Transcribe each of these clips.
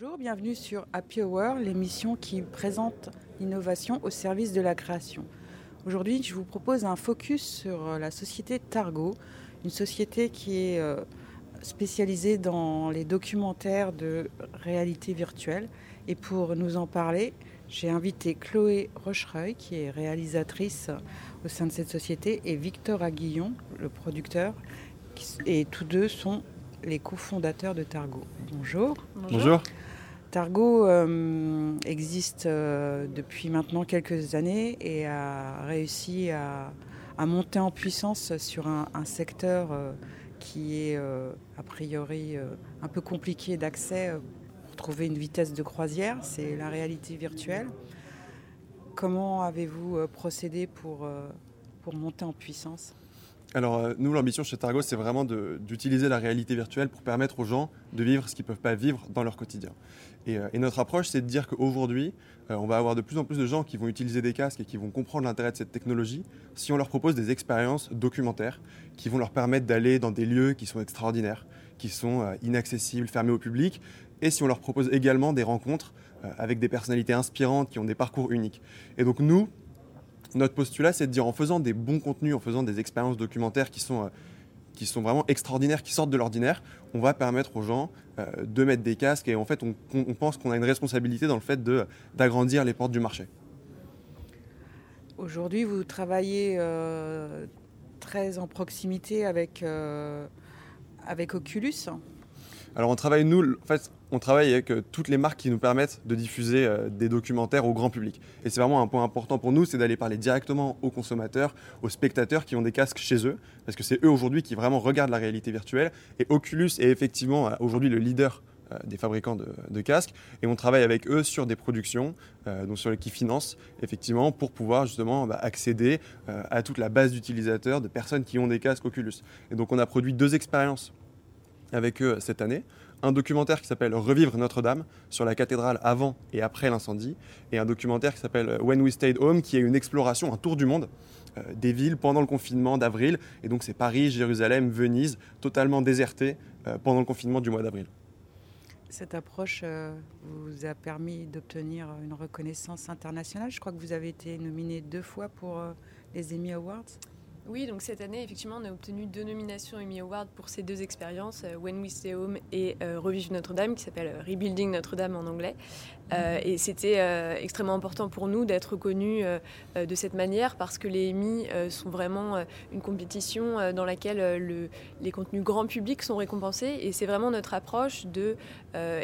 Bonjour, bienvenue sur Happy Hour, l'émission qui présente l'innovation au service de la création. Aujourd'hui, je vous propose un focus sur euh, la société Targo, une société qui est euh, spécialisée dans les documentaires de réalité virtuelle. Et pour nous en parler, j'ai invité Chloé Rochereuil, qui est réalisatrice au sein de cette société, et Victor Aguillon, le producteur. Et tous deux sont les cofondateurs de Targo. Bonjour. Bonjour. Targo euh, existe euh, depuis maintenant quelques années et a réussi à, monter en puissance sur un, secteur euh, qui est a priori un peu compliqué d'accès pour trouver une vitesse de croisière, c'est la réalité virtuelle. Comment avez-vous procédé pour, pour monter en puissance? Alors, euh, nous, l'ambition chez Targo, c'est vraiment d'utiliser la réalité virtuelle pour permettre aux gens de vivre ce qu'ils ne peuvent pas vivre dans leur quotidien. Et, euh, notre approche, c'est de dire qu'aujourd'hui, euh, on va avoir de plus en plus de gens qui vont utiliser des casques et qui vont comprendre l'intérêt de cette technologie si on leur propose des expériences documentaires qui vont leur permettre d'aller dans des lieux qui sont extraordinaires, qui sont inaccessibles, fermés au public, et si on leur propose également des rencontres avec des personnalités inspirantes qui ont des parcours uniques. Et donc, nous, notre postulat, c'est de dire en faisant des bons contenus, en faisant des expériences documentaires qui sont, euh, qui sont vraiment extraordinaires, qui sortent de l'ordinaire, on va permettre aux gens euh, de mettre des casques et en fait, on, pense qu'on a une responsabilité dans le fait d'agrandir les portes du marché. Aujourd'hui, vous travaillez euh, très en proximité avec, avec Oculus. Alors on travaille, nous, en fait, on travaille avec euh, toutes les marques qui nous permettent de diffuser euh, des documentaires au grand public. Et c'est vraiment un point important pour nous, c'est d'aller parler directement aux consommateurs, aux spectateurs qui ont des casques chez eux, parce que c'est eux aujourd'hui qui vraiment regardent la réalité virtuelle. Et Oculus est effectivement euh, aujourd'hui le leader des fabricants de, casques et on travaille avec eux sur des productions donc sur les qui financent effectivement pour pouvoir justement bah, accéder à toute la base d'utilisateurs de personnes qui ont des casques Oculus. Et donc on a produit deux expériences avec eux cette année un documentaire qui s'appelle Revivre Notre-Dame sur la cathédrale avant et après l'incendie, et un documentaire qui s'appelle When We Stayed Home, qui est une exploration, un tour du monde euh, des villes pendant le confinement d'avril. Et donc c'est Paris, Jérusalem, Venise, totalement désertées euh, pendant le confinement du mois d'avril. Cette approche euh, vous a permis d'obtenir une reconnaissance internationale. Je crois que vous avez été nominé deux fois pour les Emmy Awards. Oui, donc cette année, effectivement, on a obtenu deux nominations Emmy Award pour ces deux expériences, euh, When We Stay Home et euh, Revive Notre-Dame, qui s'appelle euh, Rebuilding Notre-Dame en anglais. et c'était extrêmement important pour nous d'être reconnus de cette manière parce que les Emmy sont vraiment une compétition dans laquelle le, les contenus grand public sont récompensés. Et c'est vraiment notre approche de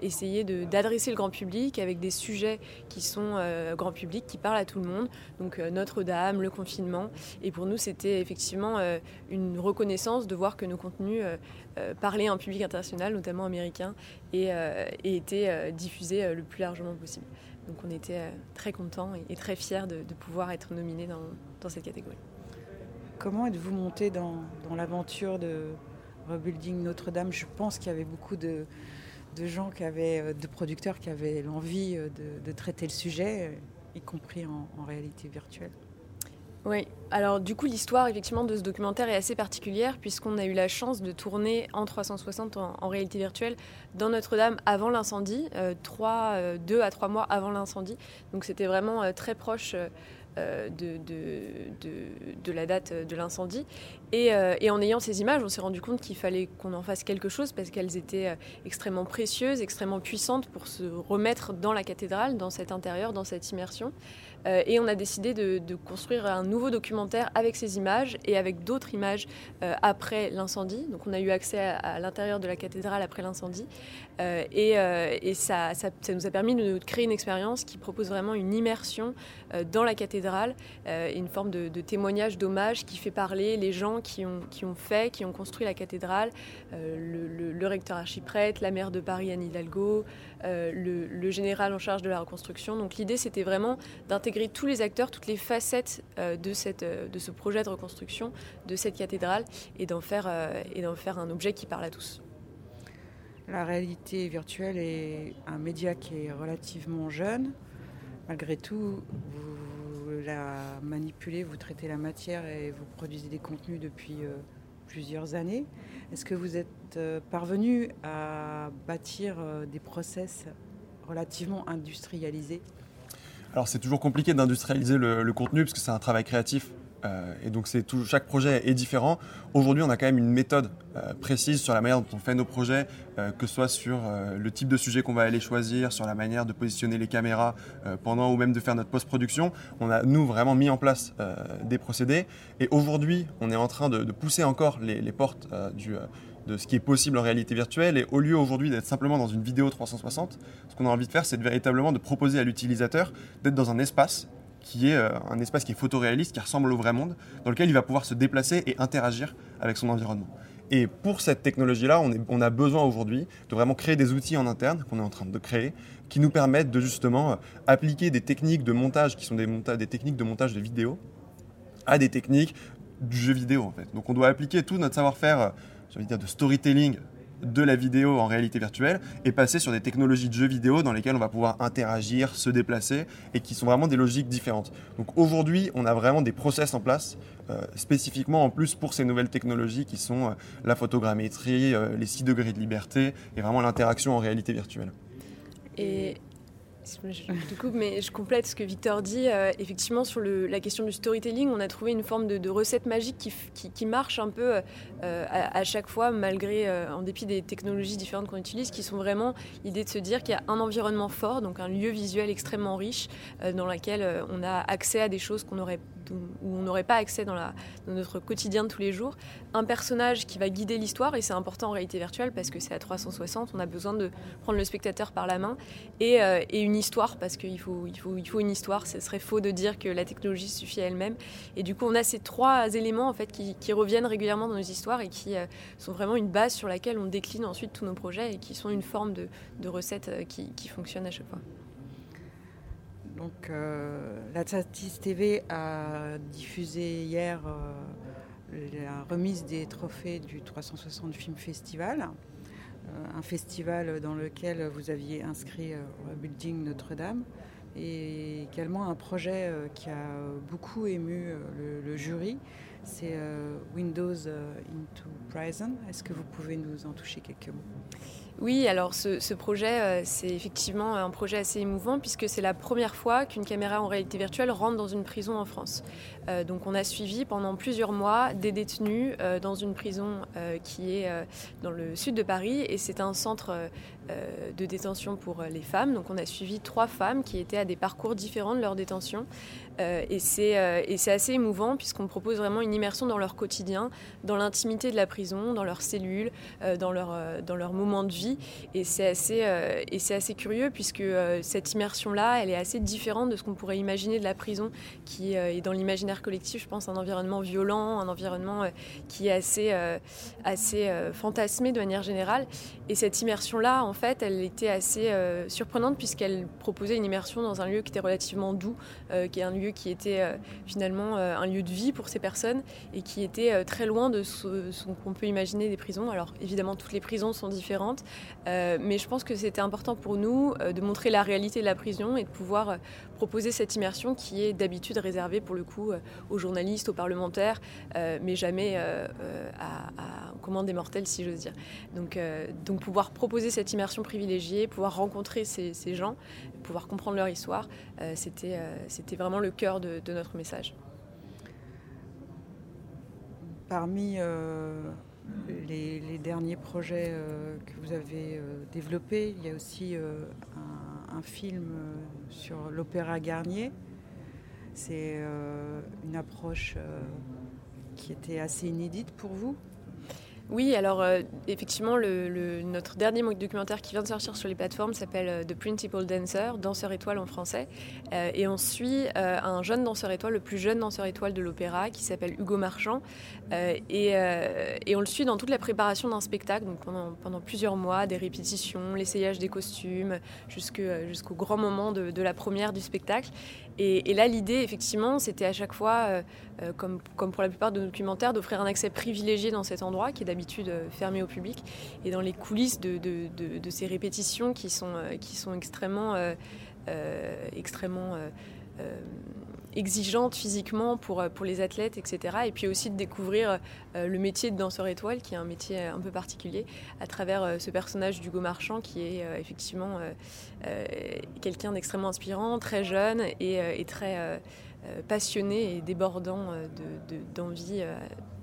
essayer d'adresser le grand public avec des sujets qui sont grand public, qui parlent à tout le monde. Donc Notre-Dame, le confinement. Et pour nous, c'était effectivement euh, une reconnaissance de voir que nos contenus euh, euh, parlaient à un public international, notamment américain, et, étaient diffusés le plus largement possible. Donc on était très contents et, très fiers de, pouvoir être nominés dans, cette catégorie. Comment êtes-vous monté dans, l'aventure de Rebuilding Notre-Dame? Je pense qu'il y avait beaucoup de, gens qui avaient, de producteurs qui avaient l'envie de, traiter le sujet, y compris en réalité virtuelle. Oui, alors du coup l'histoire effectivement de ce documentaire est assez particulière puisqu'on a eu la chance de tourner en 360 en, réalité virtuelle dans Notre-Dame avant l'incendie, euh, euh, deux à trois mois avant l'incendie. Donc c'était vraiment euh, très proche de, la date de l'incendie. Et, et, en ayant ces images, on s'est rendu compte qu'il fallait qu'on en fasse quelque chose parce qu'elles étaient extrêmement précieuses, extrêmement puissantes pour se remettre dans la cathédrale, dans cet intérieur, dans cette immersion. Euh, et on a décidé de, construire un nouveau documentaire avec ces images et avec d'autres images euh, après l'incendie. Donc on a eu accès à, l'intérieur de la cathédrale après l'incendie. Euh, et, ça, nous a permis de créer une expérience qui propose vraiment une immersion dans la cathédrale, une forme de, témoignage, d'hommage qui fait parler les gens qui ont, fait, qui ont construit la cathédrale, le, recteur archiprêtre, la maire de Paris Anne Hidalgo, le, le général en charge de la reconstruction. Donc l'idée c'était vraiment d'intégrer tous les acteurs, toutes les facettes euh, de, euh, ce projet de reconstruction de cette cathédrale et d'en faire, euh, et faire un objet qui parle à tous. La réalité virtuelle est un média qui est relativement jeune. Malgré tout, vous la manipulez, vous traitez la matière et vous produisez des contenus depuis plusieurs années. Est-ce que vous êtes parvenu à bâtir des process relativement industrialisé Alors c'est toujours compliqué d'industrialiser le, contenu parce que c'est un travail créatif. Euh, et donc chaque projet est différent. Aujourd'hui, on a quand même une méthode euh, précise sur la manière dont on fait nos projets, euh, que ce soit sur le type de sujet qu'on va aller choisir, sur la manière de positionner les caméras pendant ou même de faire notre post-production. On a, nous, vraiment mis en place des procédés. Et aujourd'hui, on est en train de, pousser encore les, portes de ce qui est possible en réalité virtuelle. Et au lieu aujourd'hui d'être simplement dans une vidéo 360, ce qu'on a envie de faire, c'est véritablement de proposer à l'utilisateur d'être dans un espace qui est euh, un espace qui est photoréaliste, qui ressemble au vrai monde, dans lequel il va pouvoir se déplacer et interagir avec son environnement. Et pour cette technologie-là, on, a besoin aujourd'hui de vraiment créer des outils en interne qu'on est en train de créer, qui nous permettent de justement euh, appliquer des techniques de montage qui sont des, techniques de montage de vidéo à des techniques du jeu vidéo en fait. Donc on doit appliquer tout notre savoir-faire, euh, j'ai envie de dire, de storytelling de la vidéo en réalité virtuelle et passer sur des technologies de jeux vidéo dans lesquelles on va pouvoir interagir, se déplacer et qui sont vraiment des logiques différentes. Donc aujourd'hui, on a vraiment des process en place euh, spécifiquement en plus pour ces nouvelles technologies qui sont euh, la photogrammétrie, euh, les 6 degrés de liberté et vraiment l'interaction en réalité virtuelle. Du coup, mais je complète ce que Victor dit. Euh, effectivement, sur la question du storytelling, on a trouvé une forme de, recette magique qui, marche un peu euh, à, chaque fois, malgré, euh, en dépit des technologies différentes qu'on utilise, qui sont vraiment l'idée de se dire qu'il y a un environnement fort, donc un lieu visuel extrêmement riche, dans lequel on a accès à des choses qu'on aurait où on n'aurait pas accès dans, notre quotidien de tous les jours. Un personnage qui va guider l'histoire, et c'est important en réalité virtuelle parce que c'est à 360, on a besoin de prendre le spectateur par la main, et, euh, une histoire, parce qu'il faut, il faut, une histoire, ce serait faux de dire que la technologie suffit à elle-même. Et du coup, on a ces trois éléments en fait, qui, reviennent régulièrement dans nos histoires et qui euh, sont vraiment une base sur laquelle on décline ensuite tous nos projets et qui sont une forme de, de recette euh, qui, qui fonctionne à chaque fois. Donc, euh, la Tatis TV a diffusé hier euh, la remise des trophées du 360 Film Festival, euh, un festival dans lequel vous aviez inscrit Building Notre-Dame, et également un projet qui a beaucoup ému le, jury, c'est Windows into Prison. Est-ce que vous pouvez nous en toucher quelques mots? Oui, alors ce, projet, euh, c'est effectivement un projet assez émouvant puisque c'est la première fois qu'une caméra en réalité virtuelle rentre dans une prison en France. Euh, donc on a suivi pendant plusieurs mois des détenus euh, dans une prison qui est dans le sud de Paris et c'est un centre de détention pour les femmes. Donc on a suivi trois femmes qui étaient des parcours différents de leur détention. et c'est assez émouvant puisqu'on propose vraiment une immersion dans leur quotidien, dans l'intimité de la prison, dans leurs cellules, dans, leur, dans leur moment de vie et c'est assez, euh, assez curieux puisque euh, cette immersion-là, elle est assez différente de ce qu'on pourrait imaginer de la prison, qui euh, est dans l'imaginaire collectif, je pense, un environnement violent, un environnement qui est assez, assez fantasmé de manière générale. Et cette immersion-là, en fait, elle était assez surprenante puisqu'elle proposait une immersion dans un lieu qui était relativement doux, qui est un lieu qui était finalement un lieu de vie pour ces personnes et qui était très loin de ce, qu'on peut imaginer des prisons. Alors évidemment, toutes les prisons sont différentes, euh, mais je pense que c'était important pour nous euh, de montrer la réalité de la prison et de pouvoir euh, proposer cette immersion qui est d'habitude réservée pour le coup aux journalistes, aux parlementaires, mais jamais à, à, aux commandes des mortels, si j'ose dire. Donc, donc pouvoir proposer cette immersion privilégiée, pouvoir rencontrer ces, gens, pouvoir comprendre leur histoire, c'était c'était vraiment le cœur de, notre message. Parmi les, derniers projets euh, que vous avez euh, développés. Il y a aussi euh, un, film sur l'opéra Garnier. C'est une approche qui était assez inédite pour vous? Oui, alors euh, effectivement, notre dernier documentaire qui vient de sortir sur les plateformes s'appelle euh, The Principal Dancer, danseur étoile en français. Euh, et on suit un jeune danseur étoile, le plus jeune danseur étoile de l'opéra, qui s'appelle Hugo Marchand. Et, on le suit dans toute la préparation d'un spectacle, donc pendant, plusieurs mois, des répétitions, l'essayage des costumes, jusqu'au grand moment de, de, la première du spectacle. Et, là, l'idée, effectivement, c'était à chaque fois, comme, comme pour la plupart de nos documentaires, d'offrir un accès privilégié dans cet endroit qui est d'habitude euh, fermé au public. Et dans les coulisses de, de, ces répétitions qui sont, euh, qui sont extrêmement, euh, extrêmement exigeante physiquement pour, pour les athlètes, etc. Et puis aussi de découvrir le métier de danseur étoile, qui est un métier un peu particulier, à travers ce personnage d'Hugo Marchand, qui est effectivement quelqu'un d'extrêmement inspirant, très jeune et, très passionné et débordant d'envie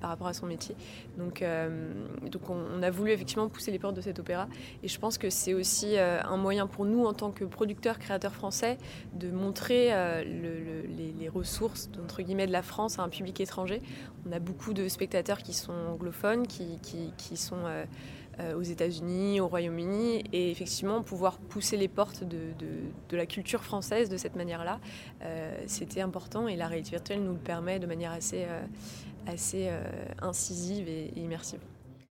par rapport à son métier. Donc, euh, donc on, a voulu effectivement pousser les portes de cet opéra. Et je pense que c'est aussi euh, un moyen pour nous, en tant que producteurs, créateurs français, de montrer euh, les, ressources entre guillemets, de la France à un public étranger. On a beaucoup de spectateurs qui sont anglophones, qui, qui, sont aux États-Unis, au Royaume-Uni, et effectivement pouvoir pousser les portes de, la culture française de cette manière-là, c'était important et la réalité virtuelle nous le permet de manière assez, assez euh, incisive et immersive.